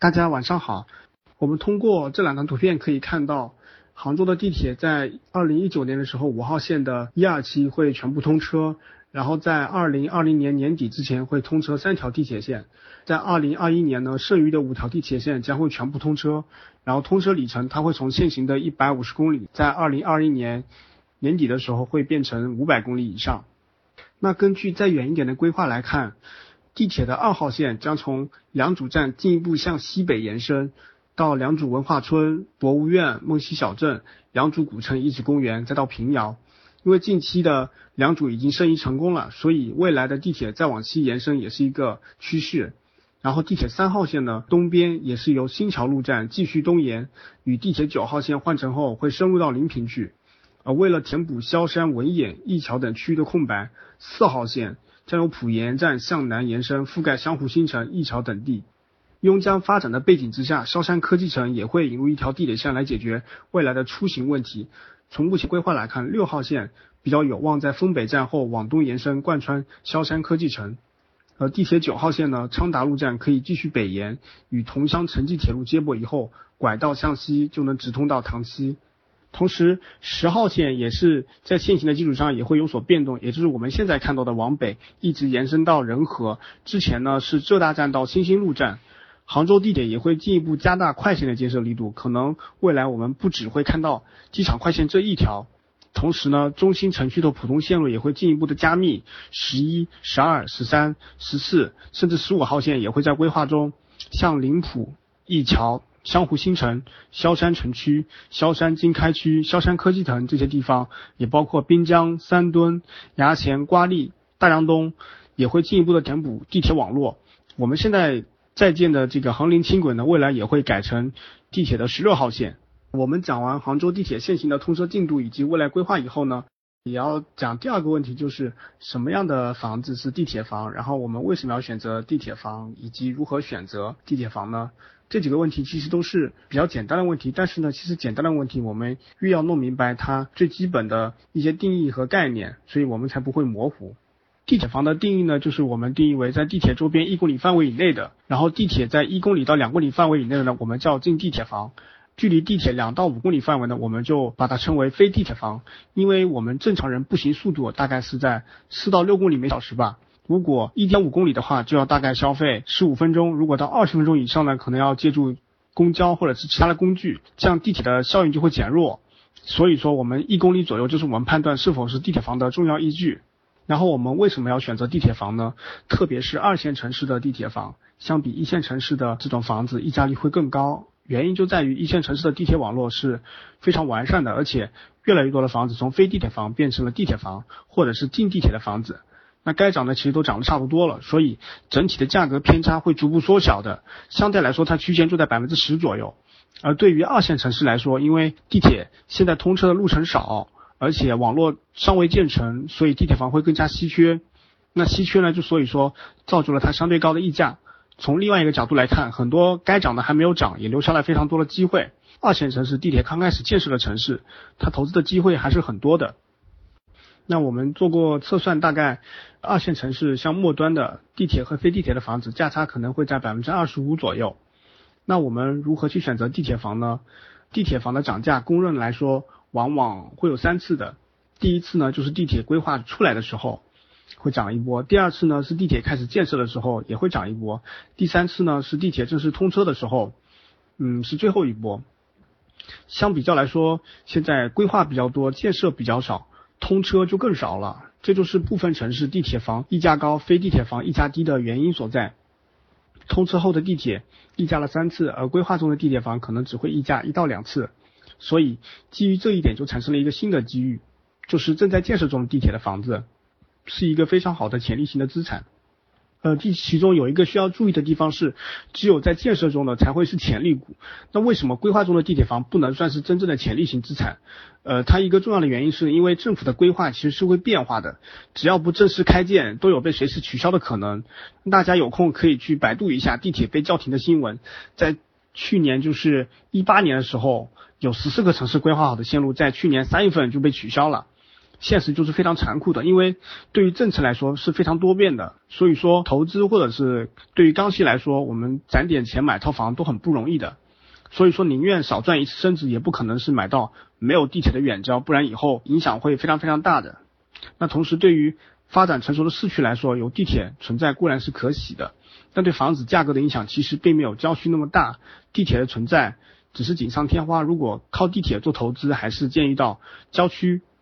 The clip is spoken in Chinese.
大家晚上好。我们通过这两张图片可以看到，杭州的地铁在二零一九年的时候，五号线的一二期会全部通车，然后在二零二零年年底之前会通车三条地铁线，在二零二一年呢，剩余的五条地铁线将会全部通车，然后通车里程它会从现行的一百五十公里，在二零二一年年底的时候会变成五百公里以上。那根据再远一点的规划来看。地铁的二号线将从良渚站进一步向西北延伸，到良渚文化村、博物院、梦溪小镇、良渚古城遗址公园，再到平遥。因为近期的良渚已经申遗成功了，所以未来的地铁再往西延伸也是一个趋势。然后地铁三号线呢，东边也是由新桥路站继续东延，与地铁九号线换乘后会深入到临平去。而为了填补萧山、文偃、驿桥等区域的空白，四号线。将由浦沿站向南延伸，覆盖湘湖新城、驿桥等地。邕江发展的背景之下，萧山科技城也会引入一条地铁线来解决未来的出行问题。从目前规划来看，六号线比较有望在丰北站后往东延伸，贯穿萧山科技城。而地铁九号线呢，昌达路站可以继续北延，与桐乡城际铁路接驳以后，拐道向西就能直通到塘溪。同时，十号线也是在现行的基础上也会有所变动，也就是我们现在看到的往北一直延伸到仁和。之前呢是浙大站到新兴路站，杭州地铁也会进一步加大快线的建设力度，可能未来我们不只会看到机场快线这一条，同时呢中心城区的普通线路也会进一步的加密，十一、十二、十三、十四，甚至十五号线也会在规划中，像临浦、一桥。湘湖新城、萧山城区、萧山经开区、萧山科技城这些地方，也包括滨江、三墩、衙前、瓜沥、大江东，也会进一步的填补地铁网络。我们现在在建的这个杭林轻轨呢，未来也会改成地铁的十六号线。我们讲完杭州地铁现行的通车进度以及未来规划以后呢，也要讲第二个问题，就是什么样的房子是地铁房，然后我们为什么要选择地铁房，以及如何选择地铁房呢？这几个问题其实都是比较简单的问题，但是呢，其实简单的问题我们越要弄明白它最基本的一些定义和概念，所以我们才不会模糊。地铁房的定义呢，就是我们定义为在地铁周边一公里范围以内的，然后地铁在一公里到两公里范围以内的呢，我们叫近地铁房；距离地铁两到五公里范围呢，我们就把它称为非地铁房。因为我们正常人步行速度大概是在四到六公里每小时吧。如果一点五公里的话，就要大概消费十五分钟；如果到二十分钟以上呢，可能要借助公交或者是其他的工具，这样地铁的效应就会减弱。所以说，我们一公里左右就是我们判断是否是地铁房的重要依据。然后我们为什么要选择地铁房呢？特别是二线城市的地铁房，相比一线城市的这种房子，溢价率会更高。原因就在于一线城市的地铁网络是非常完善的，而且越来越多的房子从非地铁房变成了地铁房，或者是近地铁的房子。那该涨的其实都涨得差不多了，所以整体的价格偏差会逐步缩小的。相对来说，它区间就在百分之十左右。而对于二线城市来说，因为地铁现在通车的路程少，而且网络尚未建成，所以地铁房会更加稀缺。那稀缺呢，就所以说造就了它相对高的溢价。从另外一个角度来看，很多该涨的还没有涨，也留下了非常多的机会。二线城市地铁刚开始建设的城市，它投资的机会还是很多的。那我们做过测算，大概二线城市像末端的地铁和非地铁的房子价差可能会在百分之二十五左右。那我们如何去选择地铁房呢？地铁房的涨价，公认来说，往往会有三次的。第一次呢，就是地铁规划出来的时候会涨一波；第二次呢，是地铁开始建设的时候也会涨一波；第三次呢，是地铁正式通车的时候，嗯，是最后一波。相比较来说，现在规划比较多，建设比较少。通车就更少了，这就是部分城市地铁房溢价高，非地铁房溢价低的原因所在。通车后的地铁溢价了三次，而规划中的地铁房可能只会溢价一到两次。所以基于这一点，就产生了一个新的机遇，就是正在建设中的地铁的房子是一个非常好的潜力型的资产。呃，第其中有一个需要注意的地方是，只有在建设中的才会是潜力股。那为什么规划中的地铁房不能算是真正的潜力型资产？呃，它一个重要的原因是因为政府的规划其实是会变化的，只要不正式开建，都有被随时取消的可能。大家有空可以去百度一下地铁被叫停的新闻，在去年就是一八年的时候，有十四个城市规划好的线路在去年三月份就被取消了。现实就是非常残酷的，因为对于政策来说是非常多变的，所以说投资或者是对于刚需来说，我们攒点钱买套房都很不容易的，所以说宁愿少赚一次升值，也不可能是买到没有地铁的远郊，不然以后影响会非常非常大的。那同时对于发展成熟的市区来说，有地铁存在固然是可喜的，但对房子价格的影响其实并没有郊区那么大。地铁的存在只是锦上添花，如果靠地铁做投资，还是建议到郊区